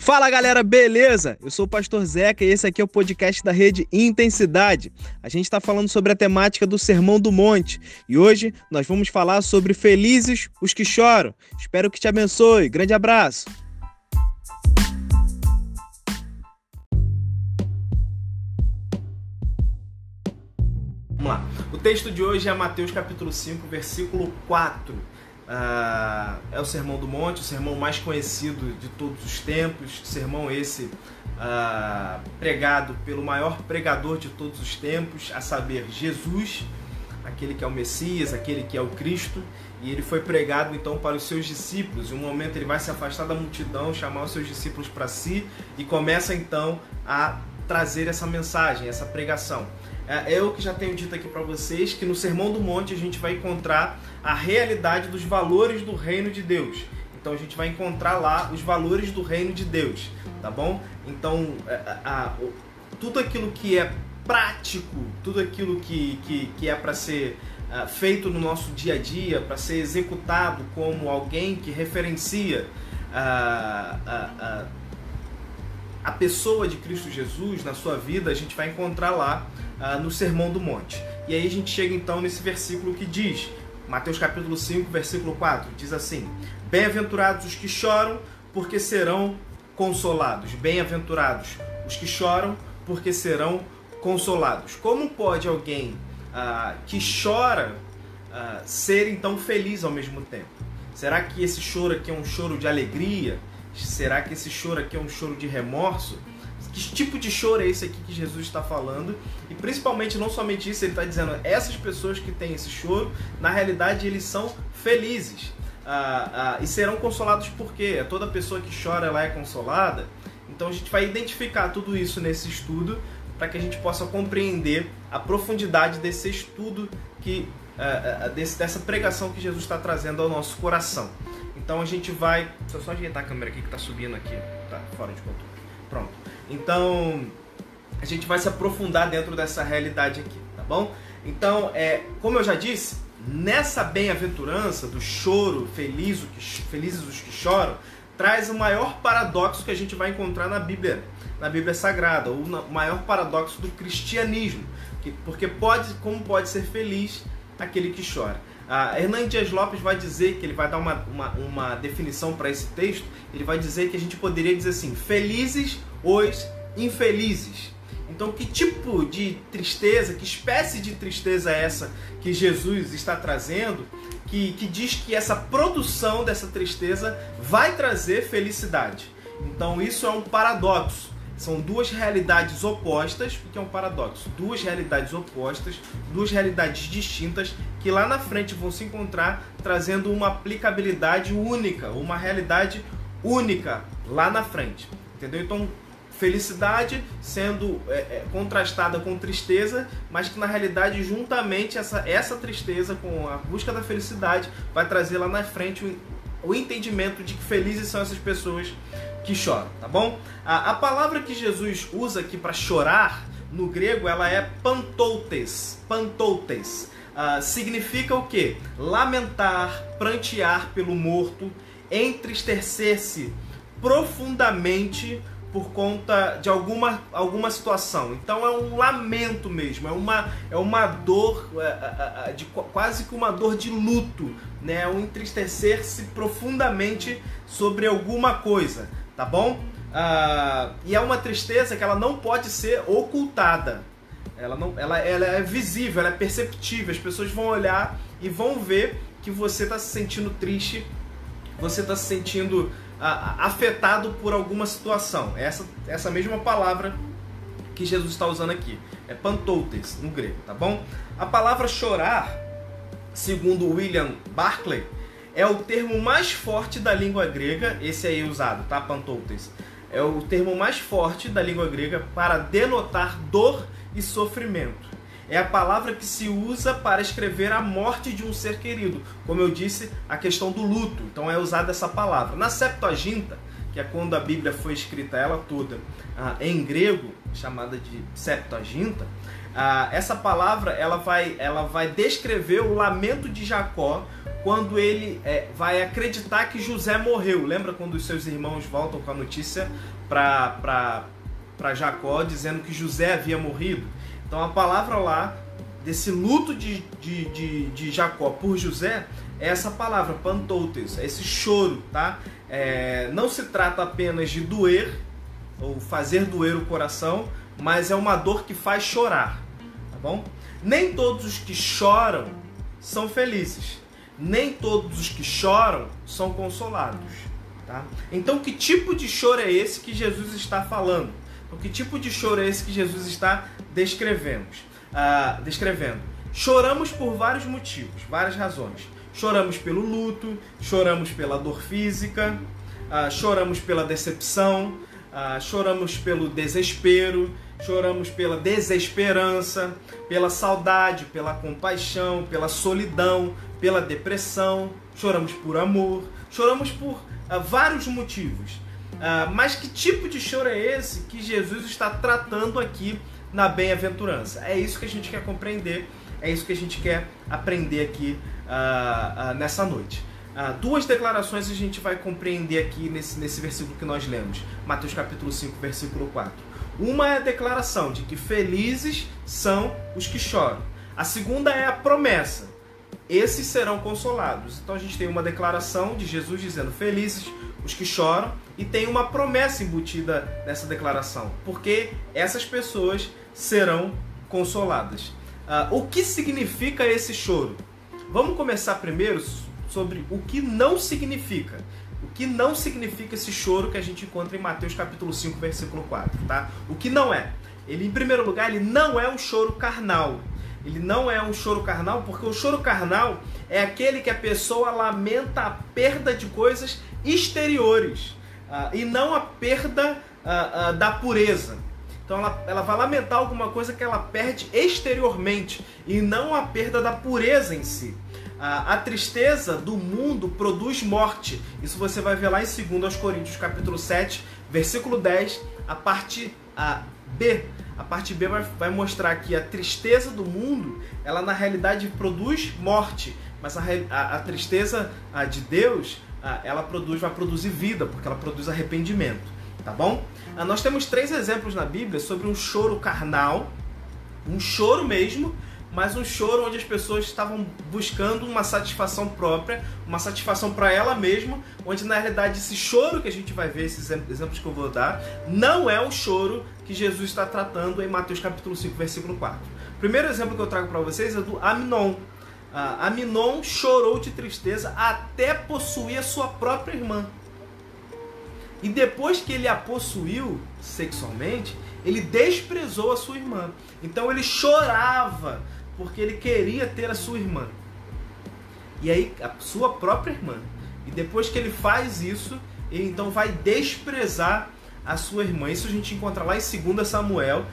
Fala galera, beleza? Eu sou o Pastor Zeca e esse aqui é o podcast da rede Intensidade. A gente está falando sobre a temática do Sermão do Monte e hoje nós vamos falar sobre felizes os que choram. Espero que te abençoe. Grande abraço. Vamos lá. O texto de hoje é Mateus capítulo 5, versículo 4. Uh, é o Sermão do Monte, o sermão mais conhecido de todos os tempos, sermão esse uh, pregado pelo maior pregador de todos os tempos, a saber, Jesus, aquele que é o Messias, aquele que é o Cristo, e ele foi pregado então para os seus discípulos. Em um momento ele vai se afastar da multidão, chamar os seus discípulos para si e começa então a trazer essa mensagem, essa pregação. É, eu que já tenho dito aqui para vocês que no Sermão do Monte a gente vai encontrar a realidade dos valores do reino de Deus. Então a gente vai encontrar lá os valores do reino de Deus, tá bom? Então a, é, a, a, tudo aquilo que é prático, tudo aquilo que, que, que é para ser uh, feito no nosso dia a dia, para ser executado como alguém que referencia uh, a pessoa de Cristo Jesus na sua vida, a gente vai encontrar lá ah, no Sermão do Monte. E aí a gente chega então nesse versículo que diz, Mateus capítulo 5, versículo 4, diz assim: Bem-aventurados os que choram, porque serão consolados. Bem-aventurados os que choram, porque serão consolados. Como pode alguém ah, que chora ah, ser então feliz ao mesmo tempo? Será que esse choro aqui é um choro de alegria? Será que esse choro aqui é um choro de remorso? que tipo de choro é esse aqui que Jesus está falando? E principalmente, não somente isso, ele está dizendo, essas pessoas que têm esse choro, na realidade eles são felizes. Ah, ah, e serão consolados por quê? Toda pessoa que chora ela é consolada. Então a gente vai identificar tudo isso nesse estudo para que a gente possa compreender a profundidade desse estudo que ah, desse, dessa pregação que Jesus está trazendo ao nosso coração. Então a gente vai. Deixa eu só ajeitar a câmera aqui que está subindo aqui. Tá fora de controle. Pronto. Então, a gente vai se aprofundar dentro dessa realidade aqui, tá bom? Então, é, como eu já disse, nessa bem-aventurança do choro, feliz, felizes os que choram, traz o maior paradoxo que a gente vai encontrar na Bíblia, na Bíblia Sagrada, o maior paradoxo do cristianismo, que, porque pode, como pode ser feliz aquele que chora. A Hernan Dias Lopes vai dizer que ele vai dar uma, uma, uma definição para esse texto. Ele vai dizer que a gente poderia dizer assim: felizes os infelizes. Então, que tipo de tristeza, que espécie de tristeza é essa que Jesus está trazendo, que, que diz que essa produção dessa tristeza vai trazer felicidade? Então, isso é um paradoxo. São duas realidades opostas, porque é um paradoxo. Duas realidades opostas, duas realidades distintas que lá na frente vão se encontrar trazendo uma aplicabilidade única, uma realidade única lá na frente. Entendeu? Então, felicidade sendo é, é, contrastada com tristeza, mas que na realidade, juntamente, essa, essa tristeza com a busca da felicidade vai trazer lá na frente o, o entendimento de que felizes são essas pessoas que choram, tá bom? A, a palavra que Jesus usa aqui para chorar no grego ela é pantoutes, pantoutes. Uh, significa o que? Lamentar, prantear pelo morto, entristecer-se profundamente por conta de alguma, alguma situação. Então é um lamento mesmo, é uma, é uma dor, é, é, é, de, quase que uma dor de luto, né? um entristecer-se profundamente sobre alguma coisa tá bom? Ah, e é uma tristeza que ela não pode ser ocultada. Ela, não, ela, ela é visível, ela é perceptível. As pessoas vão olhar e vão ver que você está se sentindo triste, você está se sentindo ah, afetado por alguma situação. É essa, essa mesma palavra que Jesus está usando aqui. É pantoutes no grego, tá bom? A palavra chorar, segundo William Barclay, é o termo mais forte da língua grega, esse aí usado, tá? Pantoutes. É o termo mais forte da língua grega para denotar dor e sofrimento. É a palavra que se usa para escrever a morte de um ser querido. Como eu disse, a questão do luto. Então é usada essa palavra. Na Septuaginta, que é quando a Bíblia foi escrita ela toda ah, em grego, chamada de Septuaginta, Ah, essa palavra ela vai, ela vai descrever o lamento de Jacó quando ele é, vai acreditar que José morreu. Lembra quando os seus irmãos voltam com a notícia para Jacó dizendo que José havia morrido? Então a palavra lá, desse luto de, de, de, de Jacó por José, é essa palavra, pantoutes, é esse choro, tá? É, não se trata apenas de doer ou fazer doer o coração, mas é uma dor que faz chorar, bom? Nem todos os que choram são felizes nem todos os que choram são consolados. Tá? Então, que tipo de choro é esse que Jesus está falando? O que tipo de choro é esse que Jesus está descrevendo? Uh, descrevendo? Choramos por vários motivos, várias razões. Choramos pelo luto, choramos pela dor física, uh, choramos pela decepção, uh, choramos pelo desespero, choramos pela desesperança, pela saudade, pela compaixão, pela solidão, pela depressão, choramos por amor, choramos por uh, vários motivos. Uh, mas que tipo de choro é esse que Jesus está tratando aqui na bem-aventurança? É isso que a gente quer compreender, é isso que a gente quer aprender aqui uh, nessa noite. Duas declarações a gente vai compreender aqui nesse, nesse versículo que nós lemos, Mateus capítulo 5, versículo 4. Uma é a declaração de que felizes são os que choram. A segunda é a promessa esses serão consolados. Então a gente tem uma declaração de Jesus dizendo: Felizes os que choram, e tem uma promessa embutida nessa declaração, porque essas pessoas serão consoladas. Uh, o que significa esse choro? Vamos começar primeiro sobre o que não significa. O que não significa esse choro que a gente encontra em Mateus capítulo 5, versículo 4, tá? O que não é? Ele, em primeiro lugar, ele não é um choro carnal. Ele não é um choro carnal, porque o choro carnal é aquele que a pessoa lamenta a perda de coisas exteriores uh, e não a perda uh, uh, da pureza. Então ela, ela vai lamentar alguma coisa que ela perde exteriormente e não a perda da pureza em si. A tristeza do mundo produz morte. Isso você vai ver lá em 2 Coríntios capítulo 7, versículo 10, a parte a B. A parte B vai, vai mostrar que a tristeza do mundo, ela na realidade produz morte, mas a, a, a tristeza a, de Deus, ela produz, vai produzir vida, porque ela produz arrependimento, tá bom? nós temos três exemplos na Bíblia sobre um choro carnal, um choro mesmo, mas um choro onde as pessoas estavam buscando uma satisfação própria, uma satisfação para ela mesma, onde na realidade esse choro que a gente vai ver, esses exemplos que eu vou dar, não é o choro que Jesus está tratando em Mateus capítulo 5, versículo 4. O primeiro exemplo que eu trago para vocês é do Aminon. Uh, Aminon chorou de tristeza até possuir a sua própria irmã. E depois que ele a possuiu sexualmente, ele desprezou a sua irmã. Então ele chorava porque ele queria ter a sua irmã. E aí, a sua própria irmã. E depois que ele faz isso, ele então vai desprezar a sua irmã. Isso a gente encontra lá em 2 Samuel,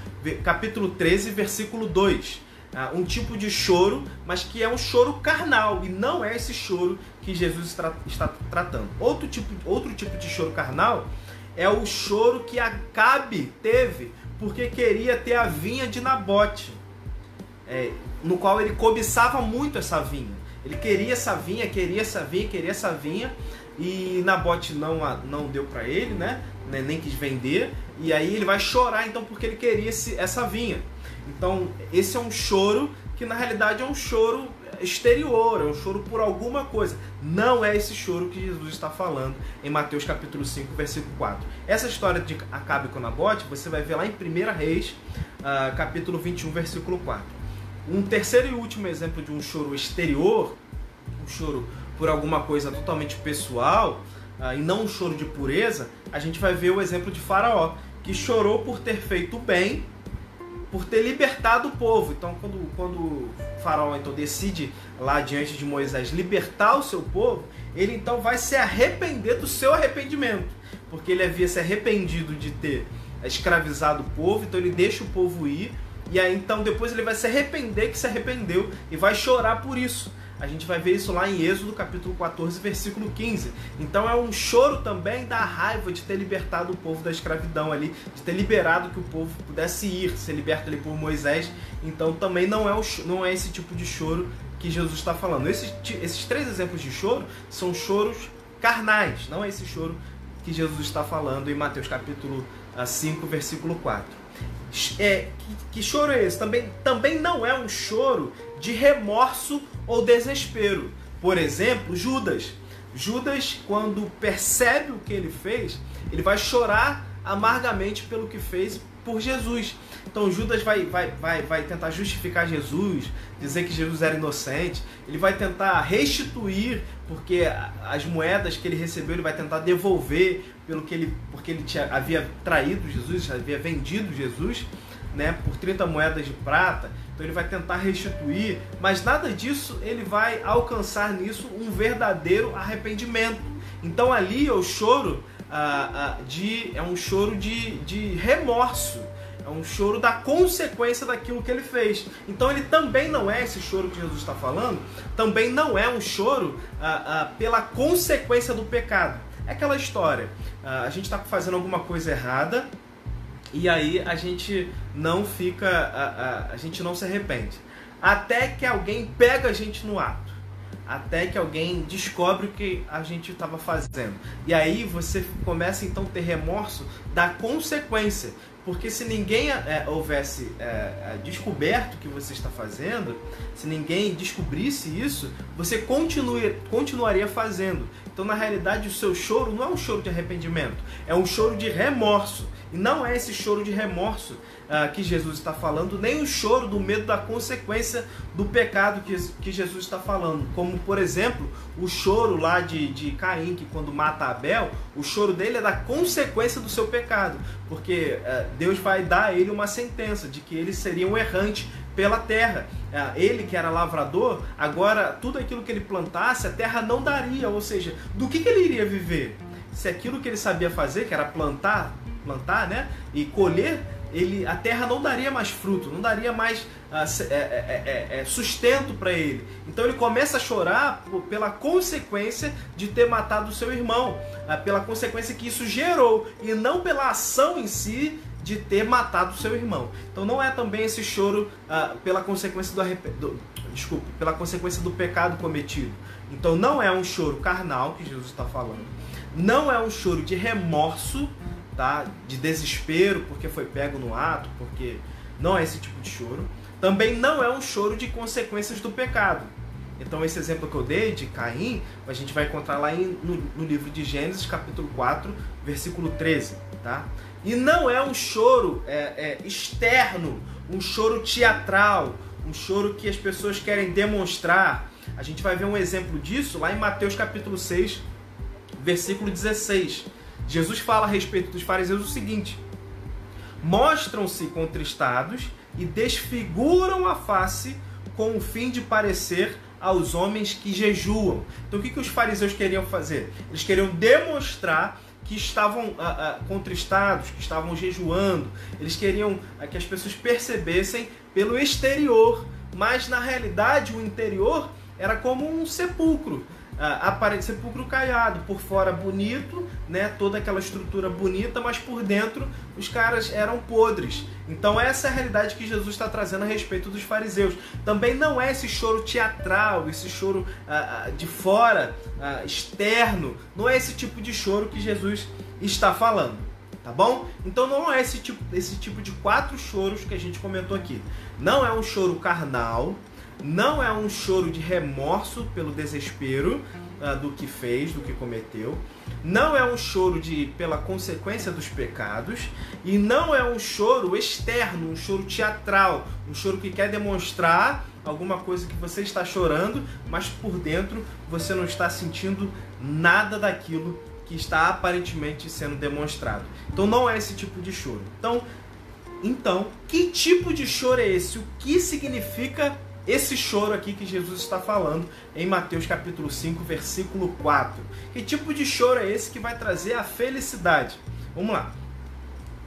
capítulo 13, versículo 2. Ah, um tipo de choro, mas que é um choro carnal e não é esse choro que Jesus está tratando. Outro tipo, outro tipo de choro carnal é o choro que Acabe teve porque queria ter a vinha de Nabote é, no qual ele cobiçava muito essa vinha. Ele queria essa vinha, queria essa vinha, queria essa vinha, e Nabote não, não deu para ele, né? Nem quis vender, e aí ele vai chorar então porque ele queria esse, essa vinha. Então, esse é um choro que na realidade é um choro exterior, é um choro por alguma coisa. Não é esse choro que Jesus está falando em Mateus capítulo 5, versículo 4. Essa história de Acabe com Nabote, você vai ver lá em 1 Reis, uh, capítulo 21, versículo 4. Um terceiro e último exemplo de um choro exterior, um choro por alguma coisa totalmente pessoal, uh, e não um choro de pureza, a gente vai ver o exemplo de Faraó, que chorou por ter feito bem, por ter libertado o povo. Então, quando, quando Faraó então, decide lá diante de Moisés libertar o seu povo, ele então vai se arrepender do seu arrependimento, porque ele havia se arrependido de ter escravizado o povo, então ele deixa o povo ir e aí então depois ele vai se arrepender que se arrependeu e vai chorar por isso. A gente vai ver isso lá em Êxodo capítulo 14, versículo 15. Então é um choro também da raiva de ter libertado o povo da escravidão ali, de ter liberado que o povo pudesse ir, ser liberto ali por Moisés. Então também não é, o, não é esse tipo de choro que Jesus está falando. Esses, esses três exemplos de choro são choros carnais, não é esse choro que Jesus está falando em Mateus capítulo 5, ah, versículo 4. É, que, que choro é esse? Também, também não é um choro de remorso ou desespero. Por exemplo, Judas. Judas, quando percebe o que ele fez, ele vai chorar amargamente pelo que fez por Jesus. Então Judas vai, vai, vai, vai tentar justificar Jesus, dizer que Jesus era inocente, ele vai tentar restituir, porque as moedas que ele recebeu ele vai tentar devolver pelo que ele, porque ele tinha, havia traído Jesus, havia vendido Jesus né, por 30 moedas de prata. Então ele vai tentar restituir, mas nada disso ele vai alcançar nisso um verdadeiro arrependimento. Então ali o choro ah, ah, de é um choro de, de remorso. É um choro da consequência daquilo que ele fez. Então ele também não é esse choro que Jesus está falando, também não é um choro ah, pela consequência do pecado. É aquela história. A gente está fazendo alguma coisa errada, e aí a gente não fica, a, a, a gente não se arrepende. Até que alguém pega a gente no ato. Até que alguém descobre o que a gente estava fazendo. E aí você começa então a ter remorso da consequência. Porque se ninguém é, houvesse é, é, descoberto o que você está fazendo, se ninguém descobrisse isso, você continue, continuaria fazendo. Então, na realidade, o seu choro não é um choro de arrependimento, é um choro de remorso. E não é esse choro de remorso uh, que Jesus está falando, nem o choro do medo da consequência do pecado que, que Jesus está falando. Como, por exemplo, o choro lá de, de Caim, que quando mata Abel, o choro dele é da consequência do seu pecado. Porque uh, Deus vai dar a ele uma sentença de que ele seria um errante pela terra. Uh, ele que era lavrador, agora tudo aquilo que ele plantasse, a terra não daria. Ou seja, do que, que ele iria viver? Se aquilo que ele sabia fazer, que era plantar, plantar, né? E colher, ele, a terra não daria mais fruto, não daria mais uh, é, é, é, sustento para ele. Então ele começa a chorar pela consequência de ter matado seu irmão, uh, pela consequência que isso gerou, e não pela ação em si de ter matado seu irmão. Então não é também esse choro uh, pela consequência do, do desculpa, pela consequência do pecado cometido. Então não é um choro carnal que Jesus está falando. Não é um choro de remorso tá? De desespero porque foi pego no ato, porque não é esse tipo de choro. Também não é um choro de consequências do pecado. Então esse exemplo que eu dei de Caim, a gente vai encontrar lá em, no, no, livro de Gênesis, capítulo 4, versículo 13, tá? E não é um choro é, é, externo, um choro teatral, um choro que as pessoas querem demonstrar. A gente vai ver um exemplo disso lá em Mateus capítulo 6, versículo 16 Jesus fala a respeito dos fariseus o seguinte: mostram-se contristados e desfiguram a face com o fim de parecer aos homens que jejuam. Então o que, que os fariseus queriam fazer? Eles queriam demonstrar que estavam ah, ah, contristados, que estavam jejuando. Eles queriam ah, que as pessoas percebessem pelo exterior, mas na realidade o interior era como um sepulcro aparente sepulcro caiado, por fora bonito, né, toda aquela estrutura bonita, mas por dentro os caras eram podres. Então essa é a realidade que Jesus está trazendo a respeito dos fariseus. Também não é esse choro teatral, esse choro ah, ah de fora, ah, externo, não é esse tipo de choro que Jesus está falando. Tá bom? Então não é esse tipo, esse tipo de quatro choros que a gente comentou aqui. Não é um choro carnal, não é um choro de remorso pelo desespero uh, do que fez, do que cometeu. Não é um choro de pela consequência dos pecados e não é um choro externo, um choro teatral, um choro que quer demonstrar alguma coisa que você está chorando, mas por dentro você não está sentindo nada daquilo que está aparentemente sendo demonstrado. Então não é esse tipo de choro. Então, então, que tipo de choro é esse? O que significa esse choro aqui que Jesus está falando em Mateus capítulo 5, versículo 4. Que tipo de choro é esse que vai trazer a felicidade? Vamos lá.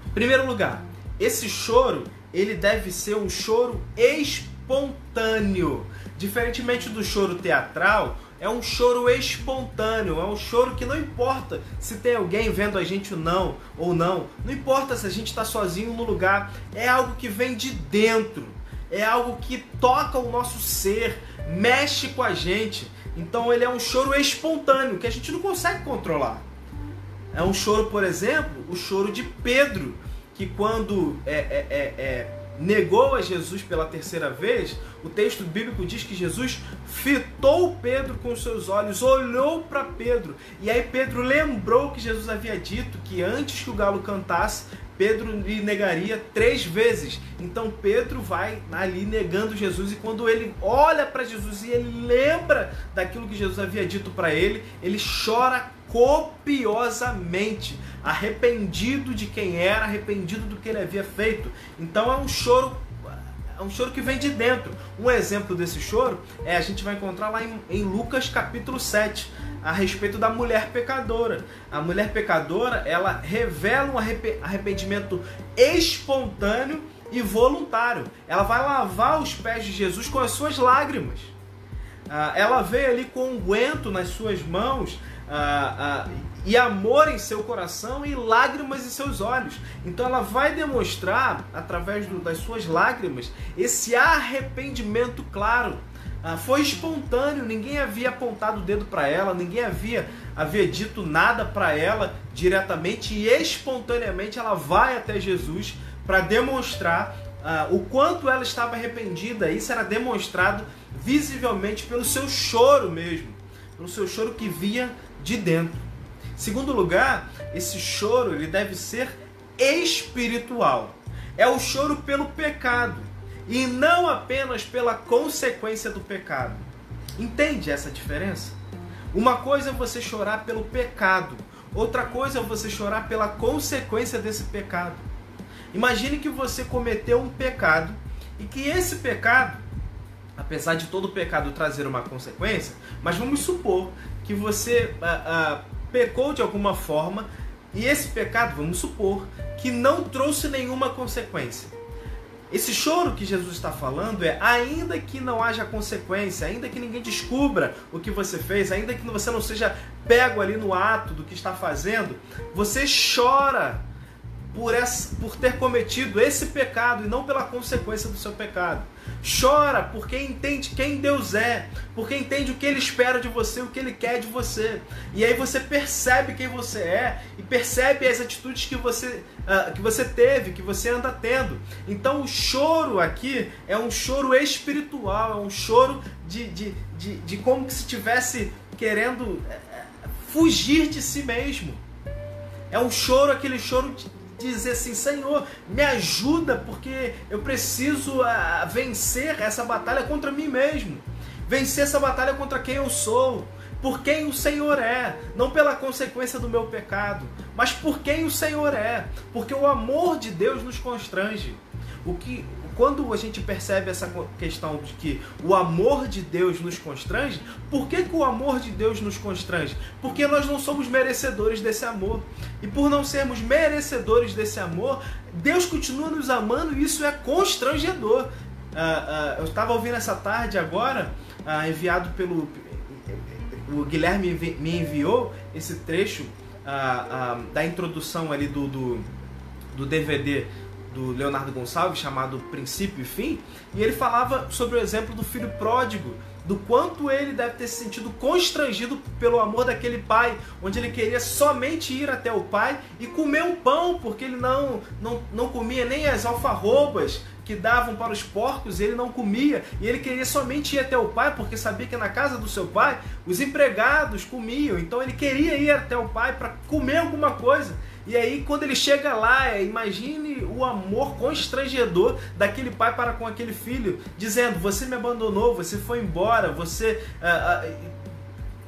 Em primeiro lugar, esse choro, ele deve ser um choro espontâneo, diferentemente do choro teatral, é um choro espontâneo, é um choro que não importa se tem alguém vendo a gente ou não, ou não, não importa se a gente está sozinho no lugar, é algo que vem de dentro, é algo que toca o nosso ser, mexe com a gente. Então ele é um choro espontâneo que a gente não consegue controlar. É um choro, por exemplo, o choro de Pedro, que quando é, é, é, é negou a Jesus pela terceira vez, o texto bíblico diz que Jesus fitou Pedro com seus olhos, olhou para Pedro. E aí Pedro lembrou que Jesus havia dito que antes que o galo cantasse, Pedro lhe negaria três vezes. Então Pedro vai ali negando Jesus e quando ele olha para Jesus e ele lembra daquilo que Jesus havia dito para ele, ele chora copiosamente, arrependido de quem era, arrependido do que ele havia feito. Então é um choro é um choro que vem de dentro. Um exemplo desse choro é a gente vai encontrar lá em, em Lucas capítulo 7, a respeito da mulher pecadora. A mulher pecadora, ela revela um arrependimento espontâneo e voluntário. Ela vai lavar os pés de Jesus com as suas lágrimas. Ah, ela veio ali com um guento nas suas mãos ah, ah, e amor em seu coração e lágrimas em seus olhos. Então ela vai demonstrar, através do, das suas lágrimas, esse arrependimento claro. Ah, foi espontâneo, ninguém havia apontado o dedo para ela, ninguém havia, havia dito nada para ela diretamente e espontaneamente ela vai até Jesus para demonstrar ah, o quanto ela estava arrependida. Isso era demonstrado visivelmente pelo seu choro mesmo, pelo seu choro que via de dentro. Segundo lugar, esse choro ele deve ser espiritual. É o choro pelo pecado e não apenas pela consequência do pecado. Entende essa diferença? Uma coisa é você chorar pelo pecado, outra coisa é você chorar pela consequência desse pecado. Imagine que você cometeu um pecado e que esse pecado, apesar de todo pecado trazer uma consequência, mas vamos supor que você ah, ah, pecou de alguma forma e esse pecado, vamos supor, que não trouxe nenhuma consequência. Esse choro que Jesus está falando é ainda que não haja consequência, ainda que ninguém descubra o que você fez, ainda que você não seja pego ali no ato do que está fazendo, você chora por, essa, por ter cometido esse pecado e não pela consequência do seu pecado. Chora porque entende quem Deus é, porque entende o que Ele espera de você, o que Ele quer de você. E aí você percebe quem você é e percebe as atitudes que você, uh, que você teve, que você anda tendo. Então o choro aqui é um choro espiritual, é um choro de, de, de, de como se estivesse querendo eh, eh, fugir de si mesmo. É um choro, aquele choro dizer assim: Senhor, me ajuda, porque eu preciso uh, vencer essa batalha contra mim mesmo, vencer essa batalha contra quem eu sou, por quem o Senhor é, não pela consequência do meu pecado, mas por quem o Senhor é, porque o amor de Deus nos constrange. O que quando a gente percebe essa questão de que o amor de Deus nos constrange, por que, que o amor de Deus nos constrange? Porque nós não somos merecedores desse amor. E por não sermos merecedores desse amor, Deus continua nos amando e isso é constrangedor. Uh, uh, eu estava ouvindo essa tarde agora, uh, enviado pelo. O Guilherme me enviou esse trecho da introdução ali do, do, do DVD do Leonardo Gonçalves chamado Princípio e Fim, e ele falava sobre o exemplo do filho pródigo, do quanto ele deve ter se sentido constrangido pelo amor daquele pai, onde ele queria somente ir até o pai e comer um pão, porque ele não, não, não comia nem as alfarrobas que davam para os porcos, ele não comia, e ele queria somente ir até o pai, porque sabia que na casa do seu pai os empregados comiam, então ele queria ir até o pai para comer alguma coisa. E aí, quando ele chega lá, é, imagine o amor constrangedor daquele pai para com aquele filho, dizendo: Você me abandonou, você foi embora, você. Ah, ah,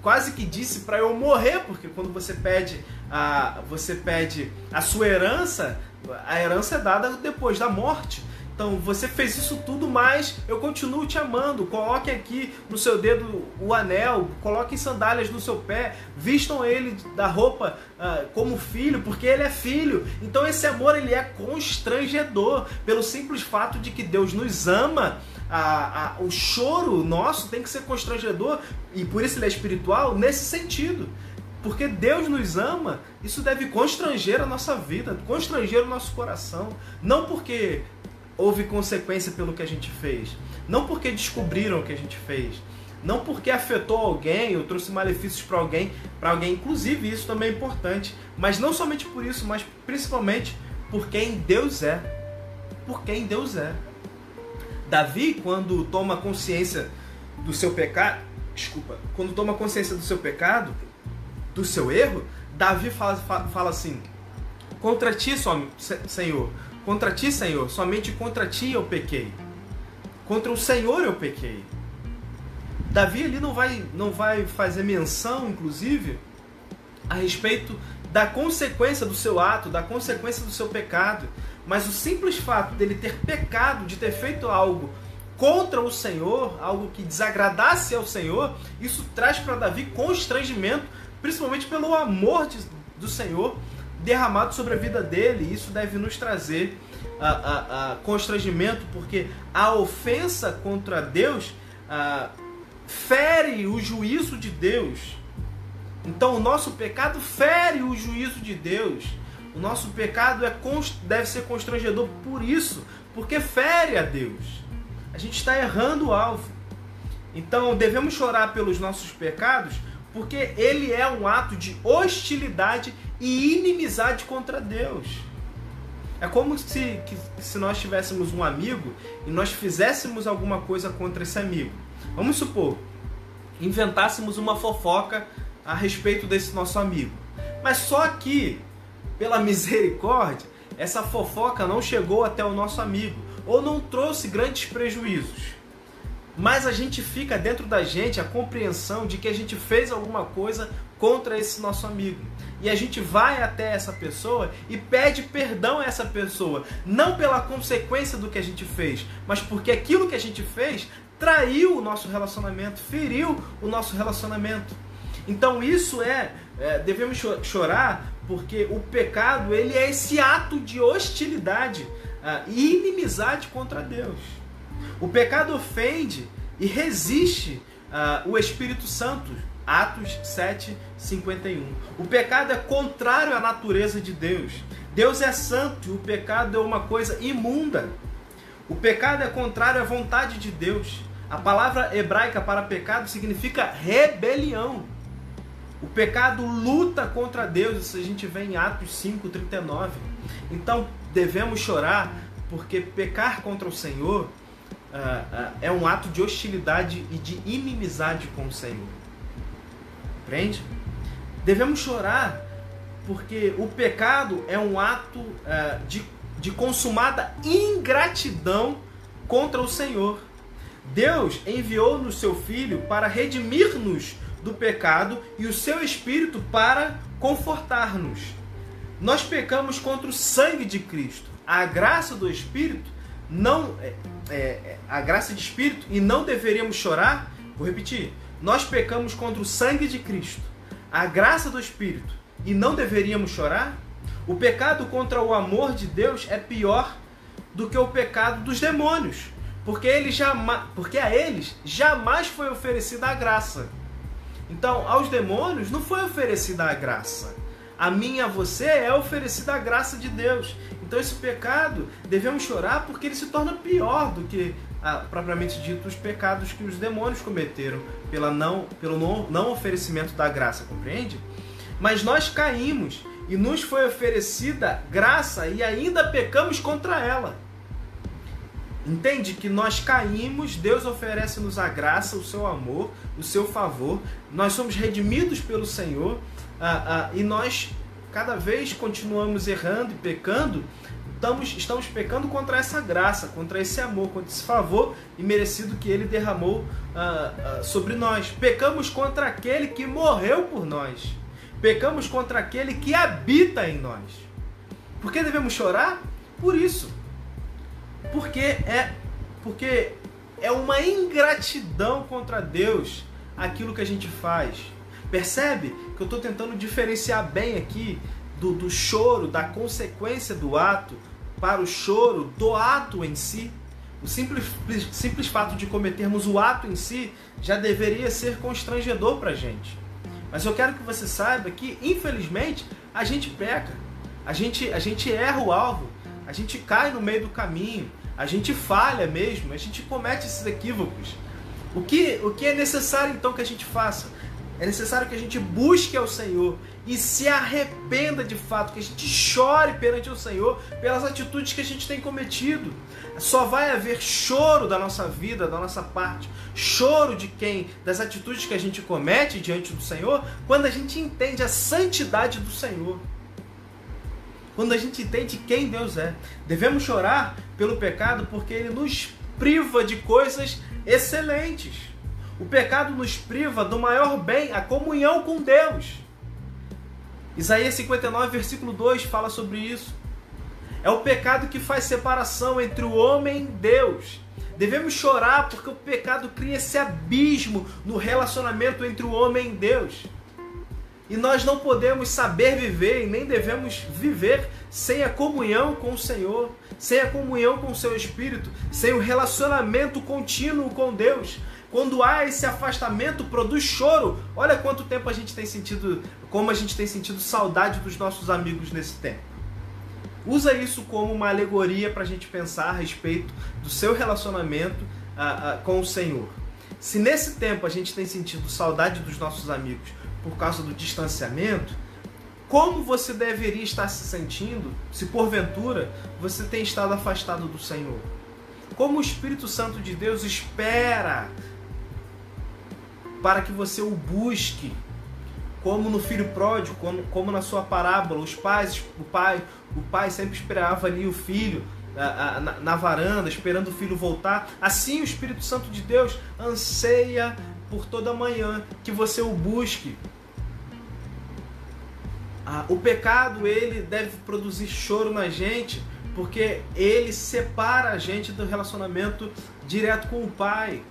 quase que disse para eu morrer, porque quando você pede, a, você pede a sua herança, a herança é dada depois da morte. Então você fez isso tudo, mas eu continuo te amando. Coloque aqui no seu dedo o anel, coloquem sandálias no seu pé, vistam ele da roupa uh, como filho, porque ele é filho. Então esse amor ele é constrangedor pelo simples fato de que Deus nos ama. A, a, o choro nosso tem que ser constrangedor e por isso ele é espiritual nesse sentido. Porque Deus nos ama, isso deve constranger a nossa vida, constranger o nosso coração. Não porque houve consequência pelo que a gente fez. Não porque descobriram o que a gente fez. Não porque afetou alguém ou trouxe malefícios para alguém, para alguém. Inclusive, isso também é importante. Mas não somente por isso, mas principalmente por quem Deus é. Por quem Deus é. Davi, quando toma consciência do seu pecado, desculpa, quando toma consciência do seu pecado, do seu erro, Davi fala, fala assim: Contra ti, Senhor, Contra ti, Senhor, somente contra ti eu pequei. Contra o Senhor eu pequei. Davi ali não vai, não vai fazer menção, inclusive, a respeito da consequência do seu ato, da consequência do seu pecado. Mas o simples fato dele ter pecado, de ter feito algo contra o Senhor, algo que desagradasse ao Senhor, isso traz para Davi constrangimento, principalmente pelo amor de, do Senhor derramado sobre a vida dele. Isso deve nos trazer a, a, a constrangimento, porque a ofensa contra Deus a, fere o juízo de Deus. Então o nosso pecado fere o juízo de Deus. O nosso pecado é, deve ser constrangedor por isso, porque fere a Deus. A gente está errando o alvo. Então devemos chorar pelos nossos pecados, porque ele é um ato de hostilidade e inimizade contra Deus. É como se, que, se nós tivéssemos um amigo e nós fizéssemos alguma coisa contra esse amigo. Vamos supor, inventássemos uma fofoca a respeito desse nosso amigo. Mas só que, pela misericórdia, essa fofoca não chegou até o nosso amigo ou não trouxe grandes prejuízos mas a gente fica dentro da gente a compreensão de que a gente fez alguma coisa contra esse nosso amigo. E a gente vai até essa pessoa e pede perdão a essa pessoa, não pela consequência do que a gente fez, mas porque aquilo que a gente fez traiu o nosso relacionamento, feriu o nosso relacionamento. Então isso é, é devemos chorar porque o pecado ele é esse ato de hostilidade uh, e inimizade contra Deus. O pecado ofende e resiste uh, o Espírito Santo. Atos 7, 51. O pecado é contrário à natureza de Deus. Deus é santo e o pecado é uma coisa imunda. O pecado é contrário à vontade de Deus. A palavra hebraica para pecado significa rebelião. O pecado luta contra Deus, isso a gente vê em Atos 5:39. Então, devemos chorar porque pecar contra o Senhor uh, uh, é um ato de hostilidade e de inimizade com o Senhor. Compreende? Devemos chorar porque o pecado é um ato uh, de, de consumada ingratidão contra o Senhor. Deus enviou-nos seu Filho para redimir-nos do pecado e o seu Espírito para confortar-nos. Nós pecamos contra o sangue de Cristo. A graça do Espírito não é, é, é, a graça de espírito e não deveríamos chorar. Vou repetir: nós pecamos contra o sangue de Cristo, a graça do espírito e não deveríamos chorar. O pecado contra o amor de Deus é pior do que o pecado dos demônios, porque eles jamais, porque a eles jamais foi oferecida a graça. Então, aos demônios não foi oferecida a graça. A mim e a você é oferecida a graça de Deus. Então esse pecado devemos chorar porque ele se torna pior do que ah, propriamente dito os pecados que os demônios cometeram pela não, pelo não, não oferecimento da graça, compreende? Mas nós caímos e nos foi oferecida graça e ainda pecamos contra ela. Entende que nós caímos, Deus oferece-nos a graça, o seu amor, o seu favor, nós somos redimidos pelo Senhor ah, ah, e nós cada vez continuamos errando e pecando, estamos, estamos pecando contra essa graça, contra esse amor, contra esse favor imerecido que ele derramou ah, ah, sobre nós. Pecamos contra aquele que morreu por nós. Pecamos contra aquele que habita em nós. Por que devemos chorar? Por isso. Porque é porque é uma ingratidão contra Deus aquilo que a gente faz. Percebe que eu estou tentando diferenciar bem aqui do, do choro, da consequência do ato, para o choro do ato em si. O simples, simples fato de cometermos o ato em si já deveria ser constrangedor para a gente. Mas eu quero que você saiba que, infelizmente, a gente peca, a gente, a gente erra o alvo, a gente cai no meio do caminho, a gente falha mesmo, a gente comete esses equívocos. O que, o que é necessário então que a gente faça? É necessário que a gente busque ao Senhor e se arrependa de fato, que a gente chore perante o Senhor pelas atitudes que a gente tem cometido. Só vai haver choro da nossa vida, da nossa parte, choro de quem, das atitudes que a gente comete diante do Senhor, quando a gente entende a santidade do Senhor. Quando a gente entende quem Deus é. Devemos chorar pelo pecado porque ele nos priva de coisas excelentes. O pecado nos priva do maior bem, a comunhão com Deus. Isaías 59, versículo 2 fala sobre isso. É o pecado que faz separação entre o homem e Deus. Devemos chorar porque o pecado cria esse abismo no relacionamento entre o homem e Deus. E nós não podemos saber viver e nem devemos viver sem a comunhão com o Senhor, sem a comunhão com o seu Espírito, sem o relacionamento contínuo com Deus. Quando há esse afastamento, produz choro. Olha quanto tempo a gente tem sentido, como a gente tem sentido saudade dos nossos amigos nesse tempo. Usa isso como uma alegoria para a gente pensar a respeito do seu relacionamento com o Senhor. Se nesse tempo a gente tem sentido saudade dos nossos amigos por causa do distanciamento, como você deveria estar se sentindo se porventura você tem estado afastado do Senhor? Como o Espírito Santo de Deus espera para que você o busque, como no filho pródigo, como, como na sua parábola, os pais, o pai, o pai sempre esperava ali o filho na, na, na varanda, esperando o filho voltar. Assim o Espírito Santo de Deus anseia por toda manhã que você o busque. Ah, o pecado ele deve produzir choro na gente, porque ele separa a gente do relacionamento direto com o Pai.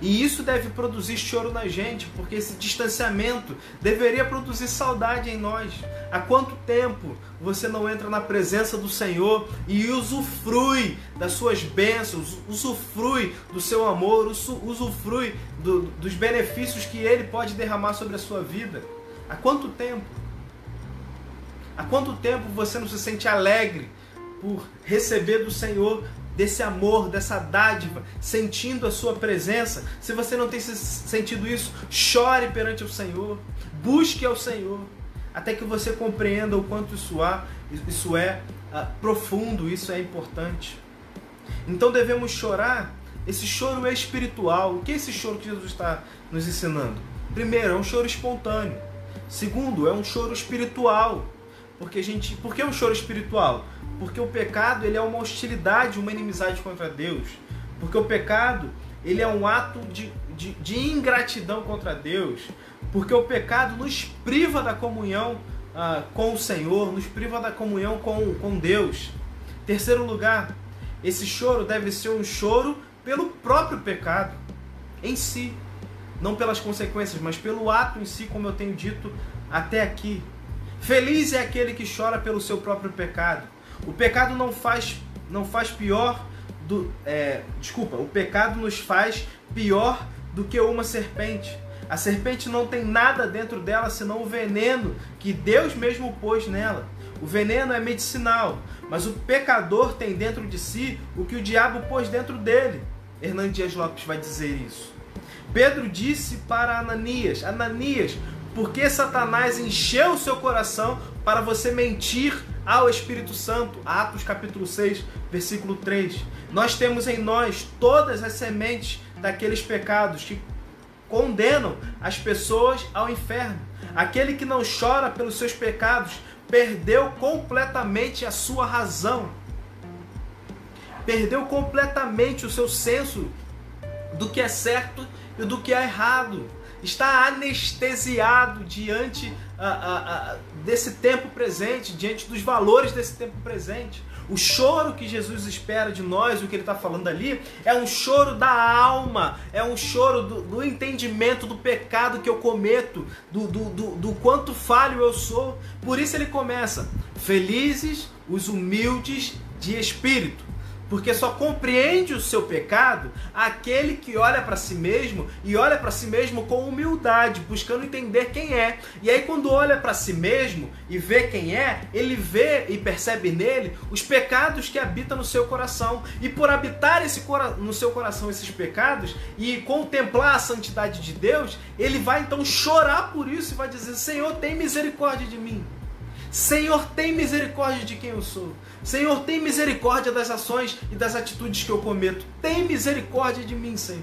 E isso deve produzir choro na gente, porque esse distanciamento deveria produzir saudade em nós. Há quanto tempo você não entra na presença do Senhor e usufrui das suas bênçãos, usufrui do seu amor, usufrui do, dos benefícios que Ele pode derramar sobre a sua vida? Há quanto tempo? Há quanto tempo você não se sente alegre por receber do Senhor desse amor, dessa dádiva, sentindo a sua presença. Se você não tem sentido isso, chore perante o Senhor, busque ao Senhor, até que você compreenda o quanto isso, há, isso é uh, profundo, isso é importante. Então devemos chorar. Esse choro é espiritual. O que é esse choro que Jesus está nos ensinando? Primeiro, é um choro espontâneo. Segundo, é um choro espiritual. Porque a gente, por que um choro espiritual? Porque o pecado ele é uma hostilidade, uma inimizade contra Deus. Porque o pecado ele é um ato de, de, de ingratidão contra Deus. Porque o pecado nos priva da comunhão ah, com o Senhor, nos priva da comunhão com, com Deus. Terceiro lugar, esse choro deve ser um choro pelo próprio pecado em si, não pelas consequências, mas pelo ato em si, como eu tenho dito até aqui. Feliz é aquele que chora pelo seu próprio pecado. O pecado não faz, não faz pior do. É, desculpa, o pecado nos faz pior do que uma serpente. A serpente não tem nada dentro dela senão o veneno que Deus mesmo pôs nela. O veneno é medicinal, mas o pecador tem dentro de si o que o diabo pôs dentro dele. Hernandes Lopes vai dizer isso. Pedro disse para Ananias: Ananias, porque Satanás encheu o seu coração para você mentir ao Espírito Santo. Atos capítulo 6, versículo 3. Nós temos em nós todas as sementes daqueles pecados que condenam as pessoas ao inferno. Aquele que não chora pelos seus pecados perdeu completamente a sua razão. Perdeu completamente o seu senso do que é certo e do que é errado está anestesiado diante uh, uh, uh, desse tempo presente, diante dos valores desse tempo presente. O choro que Jesus espera de nós, o que ele está falando ali, é um choro da alma, é um choro do, do entendimento do pecado que eu cometo, do, do, do quanto falho eu sou. Por isso ele começa: Felizes os humildes de espírito porque só compreende o seu pecado aquele que olha para si mesmo e olha para si mesmo com humildade, buscando entender quem é. E aí, quando olha para si mesmo e vê quem é, ele vê e percebe nele os pecados que habitam no seu coração. E por habitar esse no seu coração esses pecados e contemplar a santidade de Deus, ele vai então chorar por isso e vai dizer: Senhor, tem misericórdia de mim. Senhor, tem misericórdia de quem eu sou. Senhor, tem misericórdia das ações e das atitudes que eu cometo. Tem misericórdia de mim, Senhor.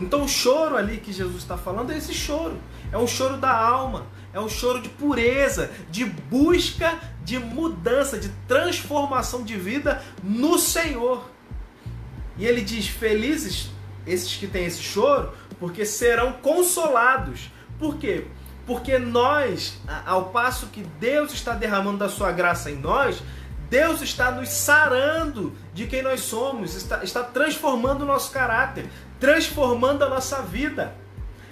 Então o choro ali que Jesus está falando é esse choro. É um choro da alma. É um choro de pureza, de busca de mudança, de transformação de vida no Senhor. E ele diz: Felizes esses que têm esse choro, porque serão consolados. Por quê? Porque nós, ao passo que Deus está derramando da sua graça em nós, Deus está nos sarando de quem nós somos, está, está transformando o nosso caráter, transformando a nossa vida.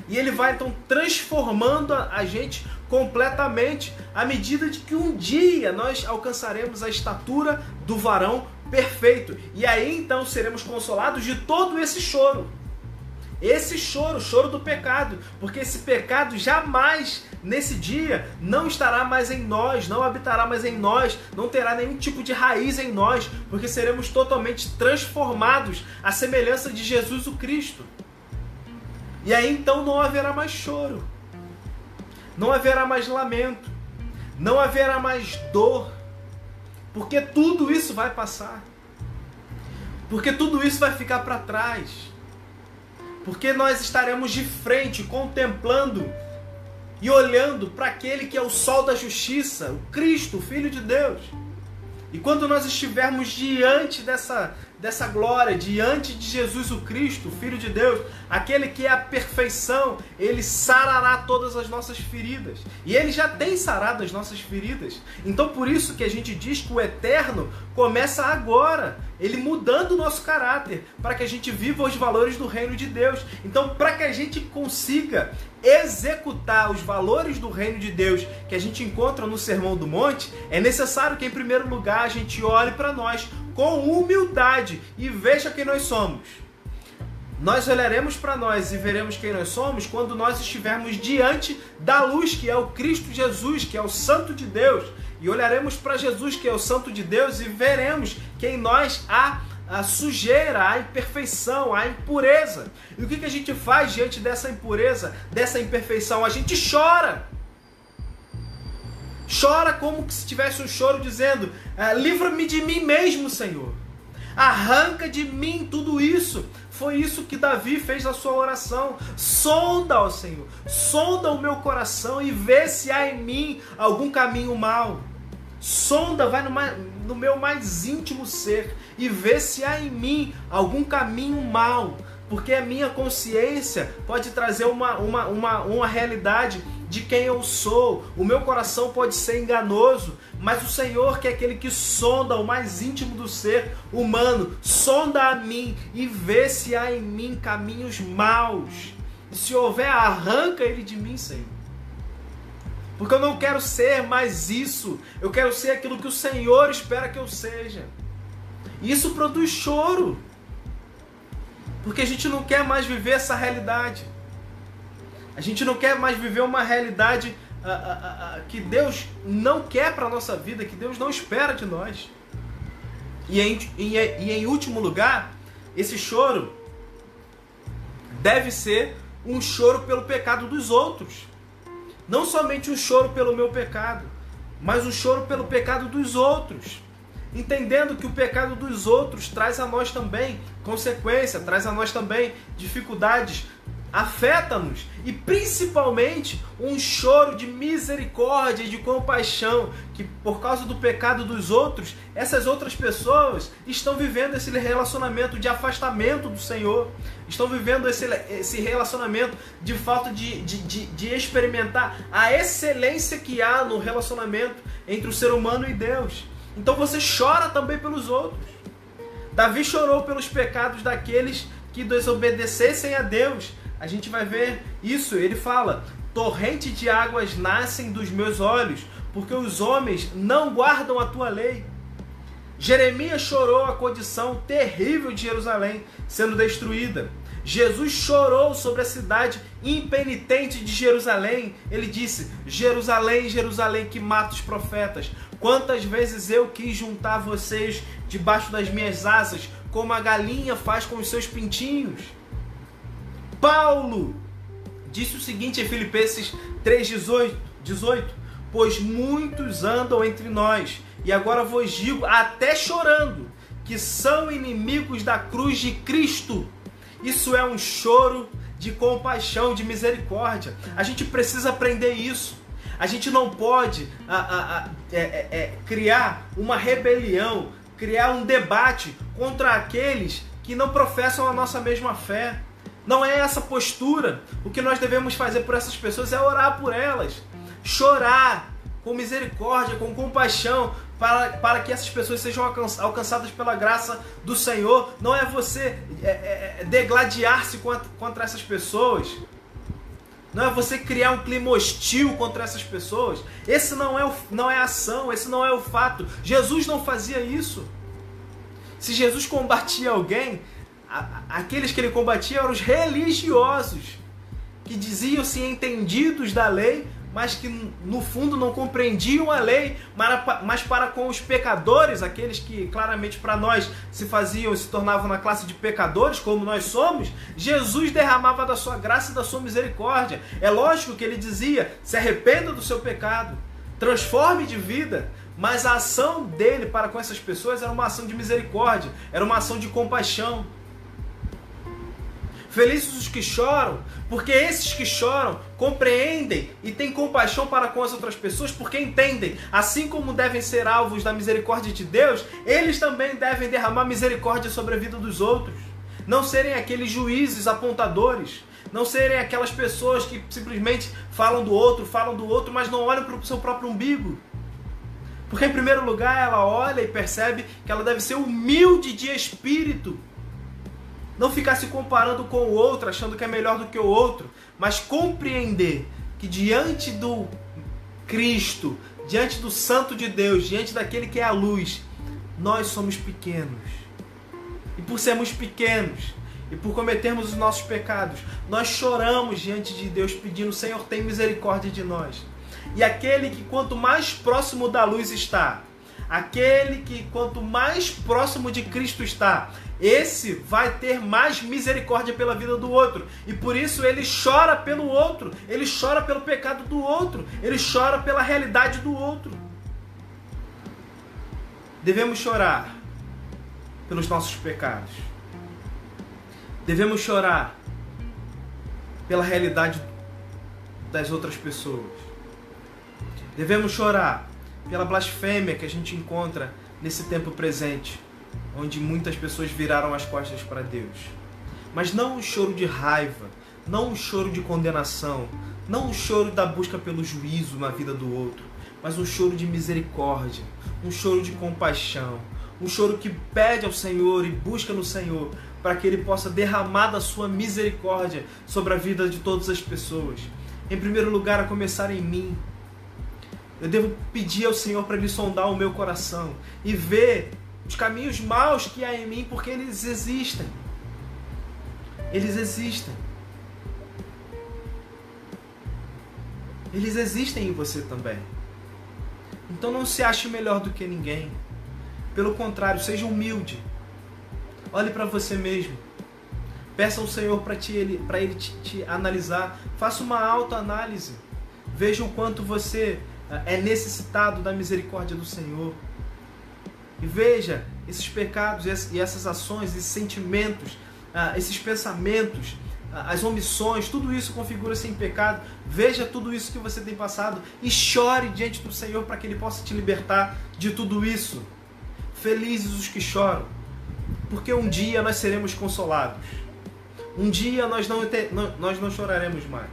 E Ele vai então transformando a, gente completamente à medida de que um dia nós alcançaremos a estatura do varão perfeito. E aí então seremos consolados de todo esse choro. Esse choro, o choro do pecado, porque esse pecado jamais nesse dia não estará mais em nós, não habitará mais em nós, não terá nenhum tipo de raiz em nós, porque seremos totalmente transformados à semelhança de Jesus o Cristo. E aí então não haverá mais choro, não haverá mais lamento, não haverá mais dor, porque tudo isso vai passar, porque tudo isso vai ficar para trás porque nós estaremos de frente contemplando e olhando para aquele que é o sol da justiça, o Cristo, o Filho de Deus. E quando nós estivermos diante dessa, dessa glória, diante de Jesus o Cristo, Filho de Deus, aquele que é a perfeição, ele sarará todas as nossas feridas. E ele já tem sarado as nossas feridas. Então por isso que a gente diz que o eterno começa agora, ele mudando o nosso caráter, para que a gente viva os valores do reino de Deus. Então, para que a gente consiga executar os valores do reino de Deus que a gente encontra no Sermão do Monte, é necessário que, em primeiro lugar, a gente olhe para nós com humildade e veja quem nós somos. Nós olharemos para nós e veremos quem nós somos quando nós estivermos diante da luz que é o Cristo Jesus, que é o Santo de Deus. E olharemos para Jesus, que é o Santo de Deus, e veremos que em nós há a sujeira, a imperfeição, a impureza. E o que, que a gente faz diante dessa impureza, dessa imperfeição? A gente chora. Chora como se tivesse um choro dizendo: ah, Livra-me de mim mesmo, Senhor. Arranca de mim tudo isso. Foi isso que Davi fez na sua oração. Sonda, ó Senhor, sonda o meu coração e vê se há em mim algum caminho mau. Sonda, vai no, no meu mais íntimo ser e vê se há em mim algum caminho mau, porque a minha consciência pode trazer uma, uma, uma, uma realidade de quem eu sou. O meu coração pode ser enganoso, mas o Senhor, que é aquele que sonda o mais íntimo do ser humano, sonda a mim e vê se há em mim caminhos maus. E se houver, arranca ele de mim, Senhor. Porque eu não quero ser mais isso. Eu quero ser aquilo que o Senhor espera que eu seja. E isso produz choro. Porque a gente não quer mais viver essa realidade. A gente não quer mais viver uma realidade uh, uh, uh, que Deus não quer para a nossa vida, que Deus não espera de nós. E em, em, e em último lugar, esse choro deve ser um choro pelo pecado dos outros. Não somente um choro pelo meu pecado, mas um choro pelo pecado dos outros. Entendendo que o pecado dos outros traz a nós também consequência, traz a nós também dificuldades, afeta-nos e principalmente um choro de misericórdia e de compaixão que por causa do pecado dos outros, essas outras pessoas estão vivendo esse relacionamento de afastamento do Senhor, estão vivendo esse, esse relacionamento de falta de, de, de, de experimentar a excelência que há no relacionamento entre o ser humano e Deus. Então você chora também pelos outros. Davi chorou pelos pecados daqueles que desobedecessem a Deus. A gente vai ver isso. Ele fala: torrente de águas nascem dos meus olhos, porque os homens não guardam a tua lei. Jeremias chorou a condição terrível de Jerusalém sendo destruída. Jesus chorou sobre a cidade impenitente de Jerusalém. Ele disse: Jerusalém, Jerusalém, que mata os profetas. Quantas vezes eu quis juntar vocês debaixo das minhas asas, como a galinha faz com os seus pintinhos. Paulo disse o seguinte em Filipenses 3,18: 18, Pois muitos andam entre nós, e agora vos digo, até chorando, que são inimigos da cruz de Cristo. Isso é um choro de compaixão, de misericórdia. A gente precisa aprender isso. A gente não pode a, a, a, é, é, é, criar uma rebelião, criar um debate contra aqueles que não professam a nossa mesma fé. Não é essa postura. O que nós devemos fazer por essas pessoas é orar por elas, chorar com misericórdia, com compaixão, para, para que essas pessoas sejam alcançadas pela graça do Senhor. Não é você é, é, é degladiar-se contra, contra essas pessoas. Não é você criar um clima hostil contra essas pessoas. Esse não é, o, não é a ação, esse não é o fato. Jesus não fazia isso. Se Jesus combatia alguém, a, aqueles que ele combatia eram os religiosos, que diziam-se entendidos da lei, mas que no fundo não compreendiam a lei, mas para com os pecadores, aqueles que claramente para nós se faziam, se tornavam na classe de pecadores, como nós somos, Jesus derramava da sua graça e da sua misericórdia. É lógico que ele dizia: se arrependa do seu pecado, transforme de vida, mas a ação dele para com essas pessoas era uma ação de misericórdia, era uma ação de compaixão. Felizes os que choram, porque esses que choram compreendem e têm compaixão para com as outras pessoas, porque entendem, assim como devem ser alvos da misericórdia de Deus, eles também devem derramar misericórdia sobre a vida dos outros. Não serem aqueles juízes apontadores, não serem aquelas pessoas que simplesmente falam do outro, falam do outro, mas não olham para o seu próprio umbigo. Porque, em primeiro lugar, ela olha e percebe que ela deve ser humilde de espírito não ficar se comparando com o outro, achando que é melhor do que o outro, mas compreender que diante do Cristo, diante do Santo de Deus, diante daquele que é a luz, nós somos pequenos. E por sermos pequenos e por cometermos os nossos pecados, nós choramos diante de Deus pedindo: Senhor, tem misericórdia de nós. E aquele que quanto mais próximo da luz está, aquele que quanto mais próximo de Cristo está, esse vai ter mais misericórdia pela vida do outro. E por isso ele chora pelo outro, ele chora pelo pecado do outro, ele chora pela realidade do outro. Devemos chorar pelos nossos pecados. Devemos chorar pela realidade das outras pessoas. Devemos chorar pela blasfêmia que a gente encontra nesse tempo presente onde muitas pessoas viraram as costas para Deus. Mas não um choro de raiva, não um choro de condenação, não um choro da busca pelo juízo na vida do outro, mas um choro de misericórdia, um choro de compaixão, um choro que pede ao Senhor e busca no Senhor para que Ele possa derramar da sua misericórdia sobre a vida de todas as pessoas. Em primeiro lugar, a começar em mim. Eu devo pedir ao Senhor para Ele sondar o meu coração e ver os caminhos maus que há em mim, porque eles existem. Eles existem. Eles existem em você também. Então não se ache melhor do que ninguém. Pelo contrário, seja humilde. Olhe para você mesmo. Peça ao Senhor para ele, ele te, te analisar. Faça uma autoanálise. Veja o quanto você eh, é necessitado da misericórdia do Senhor. E veja esses pecados e essas ações, esses sentimentos, ah, esses pensamentos, ah, as omissões, tudo isso configura-se em pecado. Veja tudo isso que você tem passado e chore diante do Senhor para que Ele possa te libertar de tudo isso. Felizes os que choram, porque um dia nós seremos consolados. Um dia nós não, nós não choraremos mais.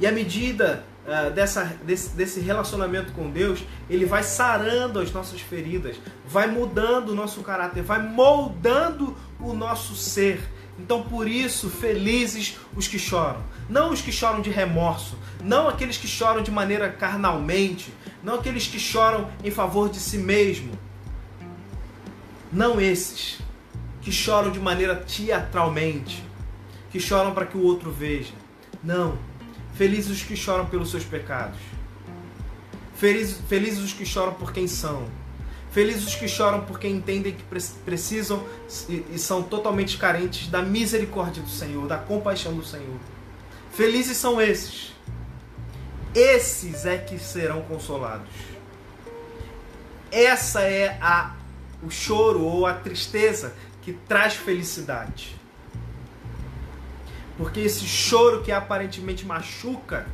E à medida uh, dessa, desse, desse relacionamento com Deus, ele vai sarando as nossas feridas, vai mudando o nosso caráter, vai moldando o nosso ser. Então, por isso, felizes os que choram. Não os que choram de remorso, não aqueles que choram de maneira carnalmente, não aqueles que choram em favor de si mesmo. Não esses que choram de maneira teatralmente, que choram para que o outro veja. Não. Felizes os que choram pelos seus pecados. Felizes, felizes os que choram por quem são. Felizes os que choram porque entendem que precisam e são totalmente carentes da misericórdia do Senhor, da compaixão do Senhor. Felizes são esses. Esses é que serão consolados. Essa é a o choro ou a tristeza que traz felicidade. Porque esse choro que aparentemente machuca,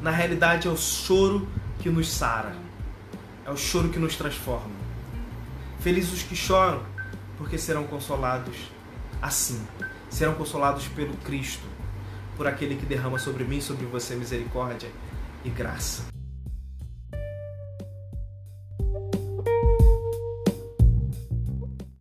na realidade é o choro que nos sara. É o choro que nos transforma. Felizes os que choram, porque serão consolados assim. Serão consolados pelo Cristo, por aquele que derrama sobre mim, sobre você misericórdia e graça.